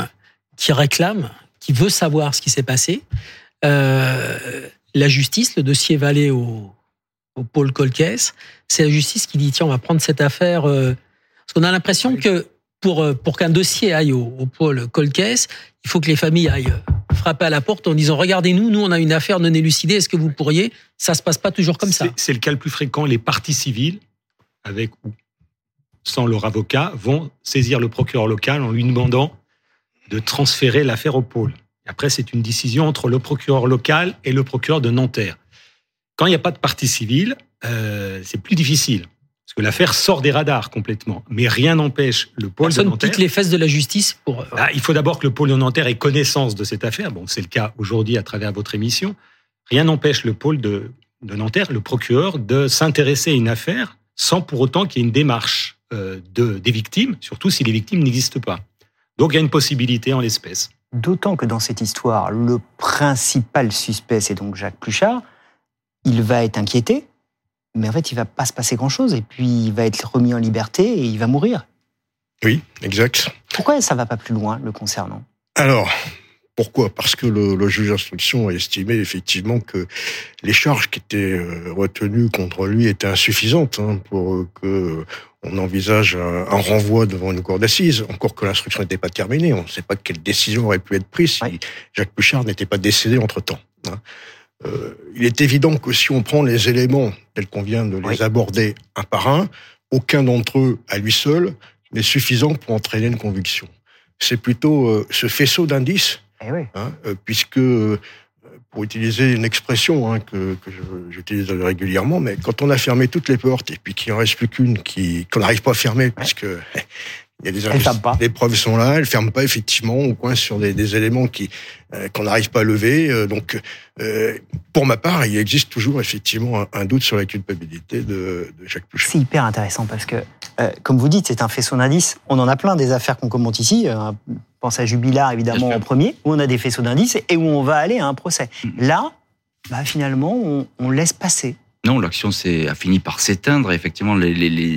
qui réclame, qui veut savoir ce qui s'est passé. la justice, le dossier va aller au, au pôle Colquès, c'est la justice qui dit tiens, on va prendre cette affaire. Euh, parce qu'on a l'impression que pour, euh, pour qu'un dossier aille au, pôle Colquès, il faut que les familles aillent euh, frapper à la porte en disant regardez-nous, nous on a une affaire non élucidée, est-ce que vous pourriez? Ça se passe pas toujours comme ça. C'est le cas le plus fréquent. Les parties civiles, avec ou sans leur avocat, vont saisir le procureur local en lui demandant de transférer l'affaire au pôle. après, c'est une décision entre le procureur local et le procureur de Nanterre. Quand il n'y a pas de partie civile, euh, c'est plus difficile. Parce que l'affaire sort des radars complètement. Mais rien n'empêche le pôle Personne de Nanterre. pique les fesses de la justice pour. Euh, ah, il faut d'abord que le pôle de Nanterre ait connaissance de cette affaire. Bon, c'est le cas aujourd'hui à travers votre émission. Rien n'empêche le pôle de, de, Nanterre, le procureur, de s'intéresser à une affaire sans pour autant qu'il y ait une démarche euh, de, des victimes, surtout si les victimes n'existent pas. Donc il y a une possibilité en l'espèce. D'autant que dans cette histoire, le principal suspect, c'est donc Jacques Pluchart il va être inquiété, mais en fait, il va pas se passer grand-chose. Et puis, il va être remis en liberté et il va mourir. Oui, exact. Pourquoi ça va pas plus loin le concernant Alors, pourquoi? Parce que le, juge d'instruction a estimé effectivement que les charges qui étaient euh, retenues contre lui étaient insuffisantes hein, pour que on envisage un, renvoi devant une cour d'assises, encore que l'instruction n'était pas terminée. On ne sait pas quelle décision aurait pu être prise si Jacques Bouchard n'était pas décédé entre-temps. Hein. Euh, il est évident que si on prend les éléments tels qu'on vient de les aborder un par un, aucun d'entre eux, à lui seul, n'est suffisant pour entraîner une conviction. C'est plutôt euh, ce faisceau d'indices, eh hein, euh, puisque, pour utiliser une expression hein, que, que j'utilise régulièrement, mais quand on a fermé toutes les portes et puis qu'il en reste plus qu'une qu'on n'arrive pas à fermer, puisque il y a des Les preuves sont là, elles ferment pas effectivement. On coince sur des, des éléments qui euh, qu'on n'arrive pas à lever. Euh, donc, euh, pour ma part, il existe toujours effectivement un, doute sur la culpabilité de, de Jacques Pouchet. C'est hyper intéressant parce que, comme vous dites, c'est un faisceau d'indices. On en a plein des affaires qu'on commente ici. pense à Jubilard évidemment en premier, où on a des faisceaux d'indices et où on va aller à un procès. Mm. Là, bah, finalement, on, on laisse passer. Non, l'action a fini par s'éteindre. Effectivement,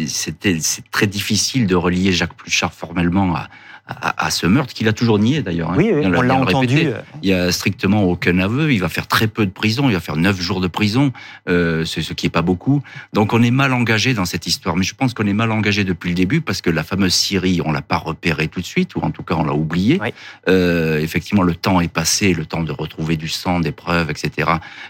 c'était c'est très difficile de relier Jacques Pluchart formellement à, à, ce meurtre qu'il a toujours nié d'ailleurs. Hein. Oui, on l'a entendu. Il y a strictement aucun aveu. Il va faire très peu de prison. Il va faire neuf jours de prison, euh, ce qui est pas beaucoup. Donc on est mal engagé dans cette histoire. Mais je pense qu'on est mal engagé depuis le début parce que la fameuse Syrie, on l'a pas repérée tout de suite, ou en tout cas on l'a oubliée. Euh, effectivement, le temps est passé, le temps de retrouver du sang, des preuves, etc.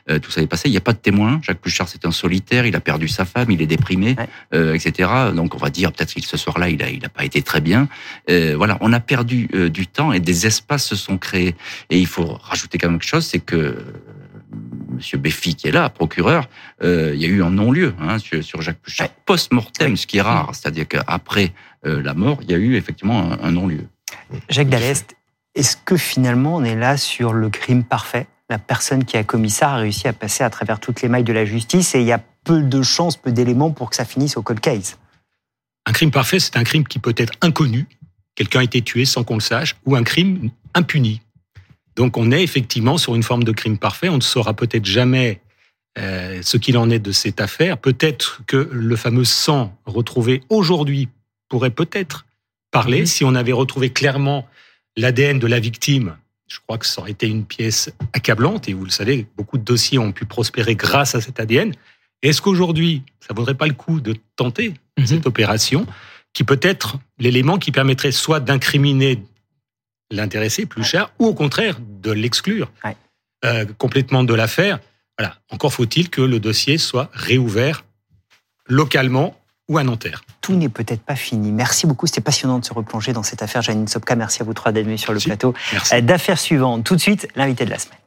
Euh, tout ça est passé. Il n'y a pas de témoin. Jacques Pluchart, c'est un solitaire. Il a perdu sa femme, il est déprimé, euh, etc. Donc on va dire peut-être que ce soir-là, il a, il a pas été très bien. Euh, voilà on a perdu euh, du temps et des espaces se sont créés. Et il faut rajouter quand même quelque chose, c'est que Monsieur Béfi qui est là, procureur, euh, il y a eu un non-lieu hein, sur, Jacques Pluchart post-mortem, ce qui est rare, c'est-à-dire qu'après euh, la mort, il y a eu effectivement un, non-lieu. Jacques Dallest, est-ce que finalement on est là sur le crime parfait? La personne qui a commis ça a réussi à passer à travers toutes les mailles de la justice et il y a peu de chances, peu d'éléments pour que ça finisse au cold case? Un crime parfait, c'est un crime qui peut être inconnu, quelqu'un a été tué sans qu'on le sache, ou un crime impuni. Donc on est effectivement sur une forme de crime parfait. On ne saura peut-être jamais euh, ce qu'il en est de cette affaire. Peut-être que le fameux sang retrouvé aujourd'hui pourrait peut-être parler mhm. si on avait retrouvé clairement l'ADN de la victime. Je crois que ça aurait été une pièce accablante et vous le savez, beaucoup de dossiers ont pu prospérer grâce à cet ADN. Est-ce qu'aujourd'hui, ça vaudrait pas le coup de tenter mhm. cette opération? Qui peut être l'élément qui permettrait soit d'incriminer l'intéressé plus cher, ou au contraire de l'exclure euh, complètement de l'affaire. Voilà. Encore faut-il que le dossier soit réouvert localement ou à Nanterre. Tout n'est peut-être pas fini. Merci beaucoup, c'était passionnant de se replonger dans cette affaire. Janine Sopka, merci à vous trois d'être venus sur le plateau euh, d'affaires suivantes. Tout de suite, l'invité de la semaine.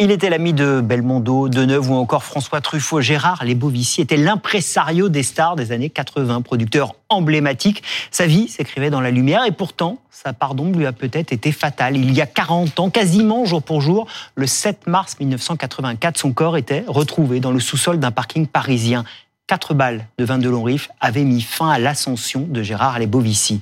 Il était l'ami de Belmondo, Deneuve ou encore François Truffaut. Gérard Lebovici était l'impresario des stars des années 80, producteur emblématique. Sa vie s'écrivait dans la lumière et pourtant, sa part d'ombre lui a peut-être été fatale. Il y a 40 ans, quasiment jour pour jour, le 7 mars 1984, son corps était retrouvé dans le sous-sol d'un parking parisien. Quatre balles de 22 longs riffs avaient mis fin à l'ascension de Gérard Lebovici.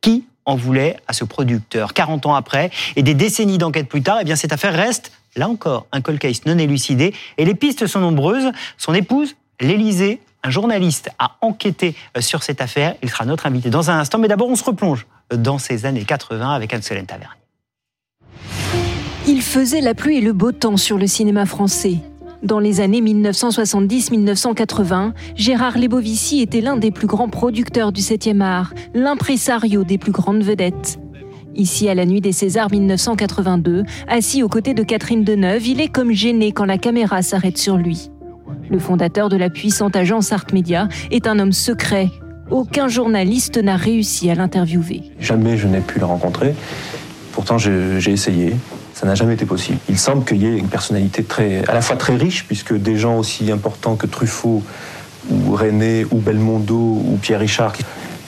Qui en voulait à ce producteur 40 ans après et des décennies d'enquête plus tard, eh bien cette affaire reste Là encore, un cold case non élucidé. Et les pistes sont nombreuses. Son épouse, l'Élysée, un journaliste, a enquêté euh, sur cette affaire. Il sera notre invité dans un instant. Mais d'abord, on se replonge dans ces années 80 avec Anne-Solène Tavernier. Il faisait la pluie et le beau temps sur le cinéma français. Dans les années 1970-1980, Gérard Lebovici était l'un des plus grands producteurs du 7e art, l'impresario des plus grandes vedettes. Ici, à la nuit des Césars 1982, assis aux côtés de Catherine Deneuve, il est comme gêné quand la caméra s'arrête sur lui. Le fondateur de la puissante agence Art Media est un homme secret. Aucun journaliste n'a réussi à l'interviewer. Jamais je n'ai pu le rencontrer. Pourtant, j'ai essayé. Ça n'a jamais été possible. Il semble qu'il y ait une personnalité très, à la fois très riche, puisque des gens aussi importants que Truffaut, ou René, ou Belmondo, ou Pierre Richard,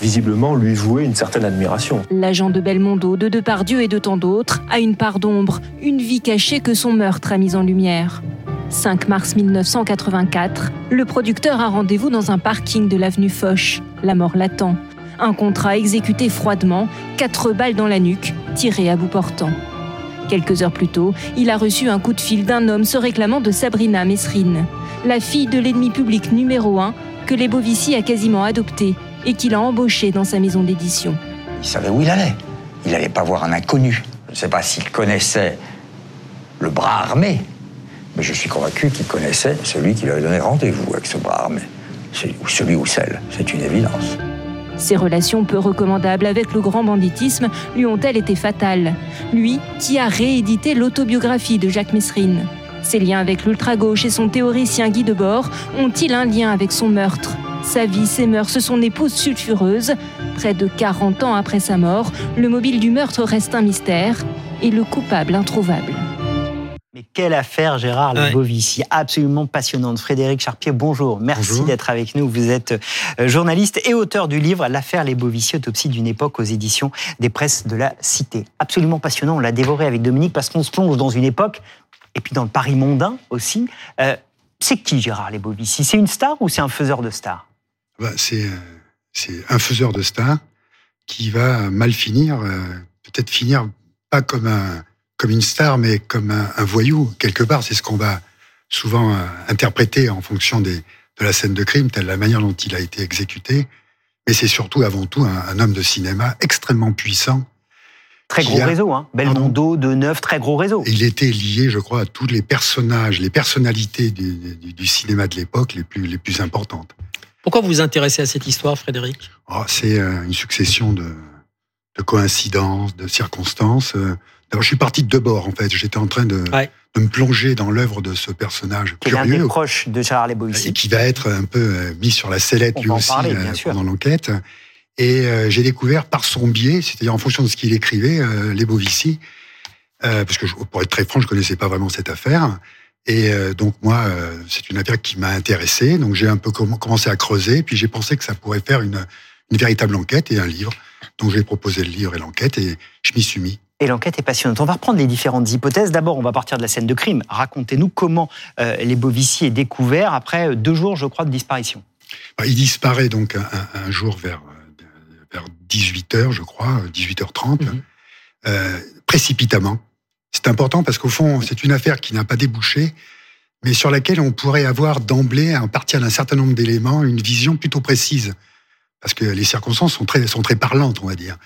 visiblement lui vouait une certaine admiration. L'agent de Belmondo, de Depardieu et de tant d'autres a une part d'ombre, une vie cachée que son meurtre a mise en lumière. 5 mars 1984, le producteur a rendez-vous dans un parking de l'avenue Foch. La mort l'attend. Un contrat exécuté froidement, quatre balles dans la nuque, tiré à bout portant. Quelques heures plus tôt, il a reçu un coup de fil d'un homme se réclamant de Sabrina Mesrine, la fille de l'ennemi public numéro un que les Bovici a quasiment adopté et qu'il a embauché dans sa maison d'édition. Il savait où il allait. Il n'allait pas voir un inconnu. Je ne sais pas s'il connaissait le bras armé, mais je suis convaincu qu'il connaissait celui qui lui avait donné rendez-vous avec ce bras armé. Celui ou celle, c'est une évidence. Ses relations peu recommandables avec le grand banditisme lui ont-elles été fatales? Lui qui a réédité l'autobiographie de Jacques Messrine. Ses liens avec l'ultra-gauche et son théoricien Guy Debord ont-ils un lien avec son meurtre? Sa vie, ses mœurs, son épouse sulfureuse? Près de 40 ans après sa mort, le mobile du meurtre reste un mystère et le coupable introuvable. Mais quelle affaire, Gérard Lebovici, absolument passionnante. Frédéric Charpier, bonjour. Merci d'être avec nous. Vous êtes euh, journaliste et auteur du livre L'affaire Lebovici, autopsie d'une époque aux éditions des presses de la Cité. Absolument passionnant. On l'a dévoré avec Dominique parce qu'on se plonge dans une époque, et puis dans le Paris mondain aussi. Euh, c'est qui Gérard Lebovici C'est une star ou c'est un faiseur de stars? Bah, c'est un faiseur de stars qui va mal finir, euh, peut-être finir pas comme un comme une star, mais comme un, voyou quelque part. C'est ce qu'on va souvent euh, interpréter en fonction des, de la scène de crime, telle la manière dont il a été exécuté. Mais c'est surtout, avant tout, un, homme de cinéma extrêmement puissant. Très gros réseau, hein. Belmondo, De Neuf, très gros réseau. Il était lié, je crois, à tous les personnages, les personnalités du, du, du cinéma de l'époque les plus, les plus importantes. Pourquoi vous vous intéressez à cette histoire, Frédéric? Oh, C'est euh, une succession de, coïncidences, de circonstances. Euh. D'abord, je suis parti de deux bords, en fait. J'étais en train de, me plonger dans l'œuvre de ce personnage qui curieux. Est des proches de Charles Lebovici. Et qui va être un peu euh, mis sur la sellette, lui aussi, pendant l'enquête. Et euh, j'ai découvert par son biais, c'est-à-dire en fonction de ce qu'il écrivait, euh, les Bovici, euh, parce que je, pour être très franc, je connaissais pas vraiment cette affaire. Et euh, donc moi, euh, c'est une affaire qui m'a intéressé. Donc j'ai un peu comm- commencé à creuser, puis j'ai pensé que ça pourrait faire une, une véritable enquête et un livre. Donc j'ai proposé le livre et l'enquête, et je m'y suis mis. Et l'enquête est passionnante. On va reprendre les différentes hypothèses. D'abord, on va partir de la scène de crime. Racontez-nous comment euh, les Bovici est découvert après deux jours, je crois, de disparition. Bah, Il disparaît donc un, jour vers, vers 18h, je crois, 18h30, euh, précipitamment. C'est important parce qu'au fond, c'est une affaire qui n'a pas débouché, mais sur laquelle on pourrait avoir d'emblée, à partir d'un certain nombre d'éléments, une vision plutôt précise. Parce que les circonstances sont très, sont très parlantes, on va dire.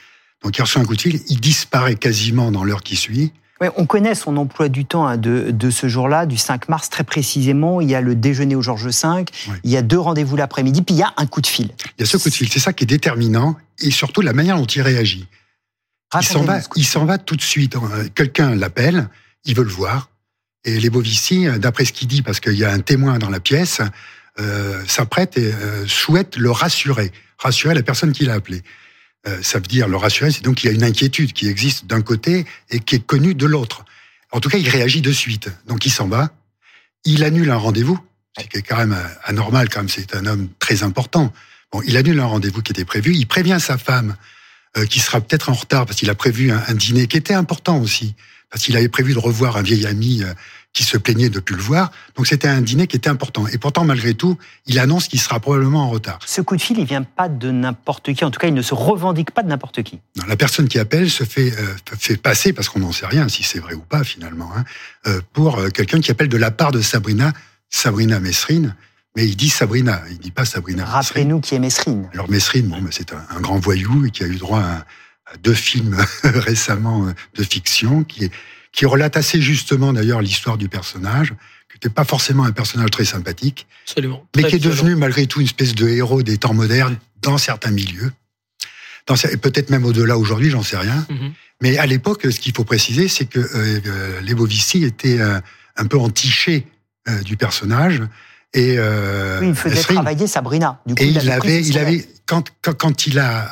Donc il reçoit un coup de fil, il disparaît quasiment dans l'heure qui suit. Ouais, on connaît son emploi du temps hein, de, de ce jour-là, du 5 mars très précisément. Il y a le déjeuner au Georges V, il y a deux rendez-vous l'après-midi, puis il y a un coup de fil. Il y a ce coup de fil, c'est ça qui est déterminant, et surtout la manière dont il réagit. Il s'en va, il s'en va tout de suite. Euh, Quelqu'un l'appelle, il veut le voir, et les Bovici, euh, d'après ce qu'il dit, parce qu'il y a un témoin dans la pièce, euh, s'apprête et euh, souhaite le rassurer, rassurer la personne qui l'a appelé. Euh, ça veut dire le rassurer, c'est donc qu'il y a une inquiétude qui existe d'un côté et qui est connue de l'autre. En tout cas, il réagit de suite. Donc il s'en va, il annule un rendez-vous, ce qui est quand même anormal, quand même, c'est un homme très important. Bon, il annule un rendez-vous qui était prévu, il prévient sa femme qui sera peut-être en retard parce qu'il a prévu un, dîner qui était important aussi, parce qu'il avait prévu de revoir un vieil ami qui se plaignait de ne plus le voir. Donc c'était un dîner qui était important. Et pourtant, malgré tout, il annonce qu'il sera probablement en retard. Ce coup de fil, il vient pas de n'importe qui. En tout cas, il ne se revendique pas de n'importe qui. Non, la personne qui appelle se fait, euh, fait passer, parce qu'on n'en sait rien si c'est vrai ou pas finalement, hein, euh, pour euh, quelqu'un qui appelle de la part de Sabrina, Sabrina Messrine, mais il dit Sabrina, il dit pas Sabrina. Rappelez-nous qui est Mesrine. Alors bon, ben, c'est un, un grand voyou et qui a eu droit à, à deux films récemment de fiction, qui, est, qui relate assez justement d'ailleurs l'histoire du personnage, qui n'était pas forcément un personnage très sympathique, Absolument. mais Très qui est violent. devenu malgré tout une espèce de héros des temps modernes dans certains milieux. Dans, peut-être même au-delà aujourd'hui, j'en sais rien. Mhm. Mais à l'époque, ce qu'il faut préciser, c'est que euh, euh, les Bovici étaient euh, un peu entichés euh, du personnage. Et, euh, Oui, il faisait travailler Sabrina. Du coup, et il, il, avait, il quand, quand, quand il a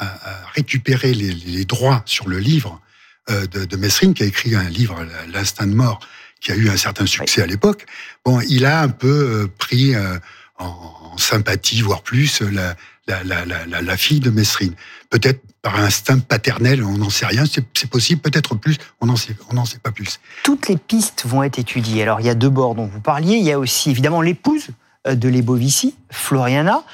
récupéré les, les droits sur le livre euh, de, de Mesrine, qui a écrit un livre, L'instinct de mort, qui a eu un certain succès à l'époque, bon, il a un peu euh, pris euh, en, sympathie, voire plus, la, la, la, la, la- fille de Mesrine. Peut-être par instinct paternel, on n'en sait rien, c'est possible, peut-être plus, on n'en sait, sait pas plus. Toutes les pistes vont être étudiées. Alors, il y a deux bords dont vous parliez. Il y a aussi, évidemment, l'épouse euh, de Lebovici, Floriana.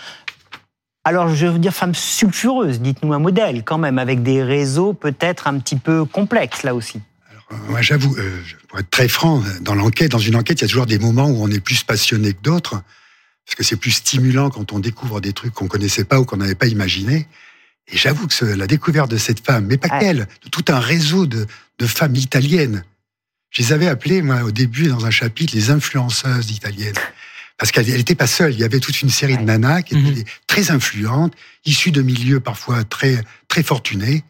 Alors, je veux dire, femme sulfureuse, dites-nous un modèle quand même, avec des réseaux peut-être un petit peu complexes là aussi. Euh, Moi, j'avoue, euh, pour être très franc, dans l'enquête, dans une enquête, il y a toujours des moments où on est plus passionné que d'autres, parce que c'est plus stimulant quand on découvre des trucs qu'on connaissait pas ou qu'on n'avait pas imaginé. Et j'avoue que ce- la découverte de cette femme, mais pas qu'elle, de tout un réseau de, de femmes italiennes. Je les avais appelées, moi, au début, dans un chapitre, les influenceuses italiennes. Parce qu'elle n'était pas seule. Il y avait toute une série de nanas qui étaient très influentes, issues de milieux parfois très, très fortunés,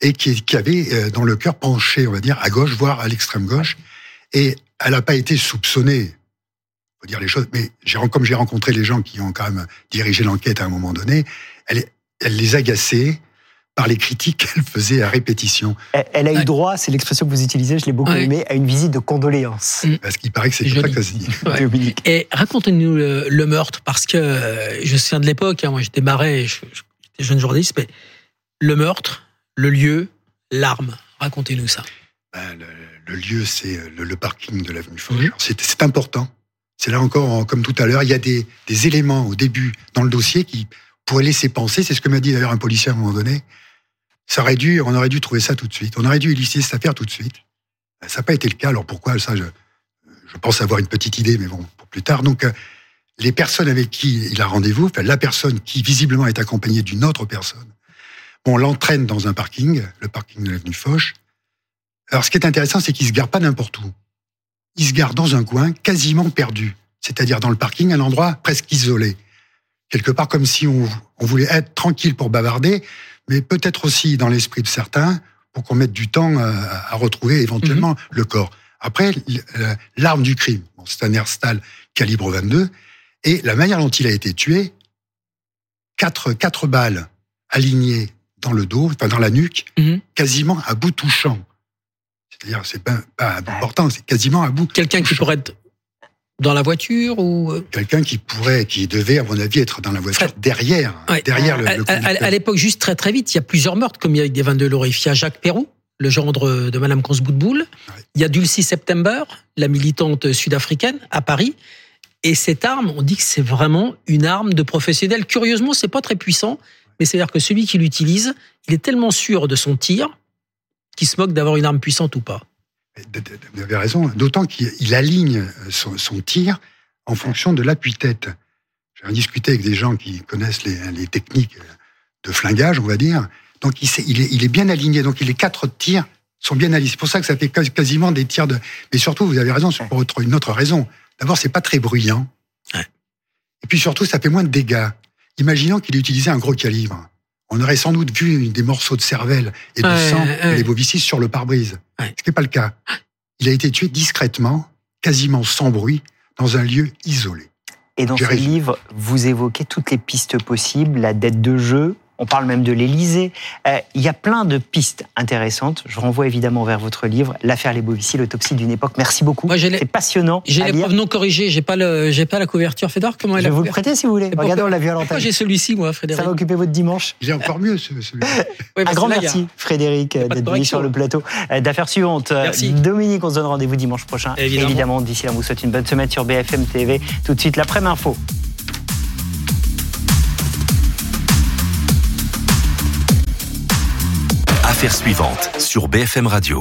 et qui, qui avaient euh, dans le cœur penché, on va dire, à gauche, voire à l'extrême gauche. Et elle n'a pas été soupçonnée, faut dire les choses, mais comme j'ai rencontré les gens qui ont quand même dirigé l'enquête à un moment donné, elle, elle les agaçait par les critiques qu'elle faisait à répétition. Elle, elle a eu droit, c'est l'expression que vous utilisez, je l'ai beaucoup Ouais. aimé, à une visite de condoléances. Parce qu'il paraît que c'est comme ça que ça se dit. Ouais. Et racontez-nous le, le meurtre, parce que euh, je me souviens de l'époque, hein, moi j'étais je- je- j'étais jeune journaliste, mais le meurtre, le lieu, l'arme, racontez-nous ça. Ben, le, le lieu, c'est euh, le, le parking de l'avenue Foch. Alors, C'est important. C'est là encore, en- comme tout à l'heure, il y a des, des éléments au début dans le dossier qui pourraient laisser penser, c'est ce que m'a dit d'ailleurs un policier à un moment donné, ça aurait dû, on aurait dû trouver ça tout de suite. On aurait dû élucider cette affaire tout de suite. Ben, Ça n'a pas été le cas. Alors pourquoi ça je, je pense avoir une petite idée, mais bon, pour plus tard. Donc, euh, les personnes avec qui il a rendez-vous, enfin, la personne qui visiblement est accompagnée d'une autre personne, on l'entraîne dans un parking, le parking de l'avenue Foch. Alors, ce qui est intéressant, c'est qu'il se gare pas n'importe où. Il se gare dans un coin quasiment perdu, c'est-à-dire dans le parking, un endroit presque isolé. Quelque part comme si on, on voulait être tranquille pour bavarder, mais peut-être aussi dans l'esprit de certains pour qu'on mette du temps à, à retrouver éventuellement le corps. Après, euh, l'arme du crime, bon, c'est un Herstal calibre 22, et la manière dont il a été tué, quatre, quatre balles aligné dans le dos, enfin dans la nuque, Mhm. quasiment à bout touchant. C'est-à-dire, c'est pas, pas à bout portant, c'est quasiment à bout. Quelqu'un qui pourrait être dans la voiture ou euh, Quelqu'un qui pourrait, qui devait, à mon avis, être dans la voiture derrière, Ouais. derrière le, à, le à- à- conducteur. à l'époque, juste très très vite, il y a plusieurs meurtres commis avec des 22 lorifs. Il y a Jacques Perrou, le gendre de Madame Consboutboul. Il y a Dulcie September, la militante sud-africaine, à Paris. Et cette arme, on dit que c'est vraiment une arme de professionnel. Curieusement, c'est pas très puissant, mais c'est-à-dire que celui qui l'utilise, il est tellement sûr de son tir qu'il se moque d'avoir une arme puissante ou pas. Vous avez raison, d'autant qu'il il aligne son, son tir en fonction de l'appui-tête. J'ai discuté avec des gens qui connaissent les, les techniques de flingage, on va dire. Donc il, sait- il est, il est bien aligné. Donc les quatre tirs sont bien alignés. C'est pour ça que ça fait quas- quasiment des tirs de. Mais surtout, vous avez raison, c'est pour autre- une autre raison. D'abord, c'est pas très bruyant. Et puis surtout, ça fait moins de dégâts. Imaginons qu'il utilisait un gros calibre. On aurait sans doute vu des morceaux de cervelle et de Ouais, sang ouais. et des bovicis sur le pare-brise. Ce n'est pas le cas. Il a été tué discrètement, quasiment sans bruit, dans un lieu isolé. Et dans ce livre, vous évoquez toutes les pistes possibles, la dette de jeu. On parle même de l'Élysée. Euh, Il y a plein de pistes intéressantes. Je renvoie évidemment vers votre livre, L'affaire Les Bovici, l'autopsie d'une époque. Merci beaucoup. C'est passionnant. J'ai preuves non corrigées, j'ai pas le, j'ai pas la couverture. Fédor, comment est Je vais vous le prêter si vous voulez. Regardez, on l'a vu à Pourquoi l'antenne. j'ai celui-ci, moi, Frédéric Ça va occuper votre dimanche. J'ai encore mieux, ce- celui-là. Ouais, bah, un grand là, merci, Frédéric, d'être venu sur le plateau euh, d'affaires suivantes. Merci. Dominique, on se donne rendez-vous dimanche prochain. Évidemment. d'ici là, on vous souhaite une bonne semaine sur BFM TV. Tout de suite, l'après-midi suivantes sur BFM Radio.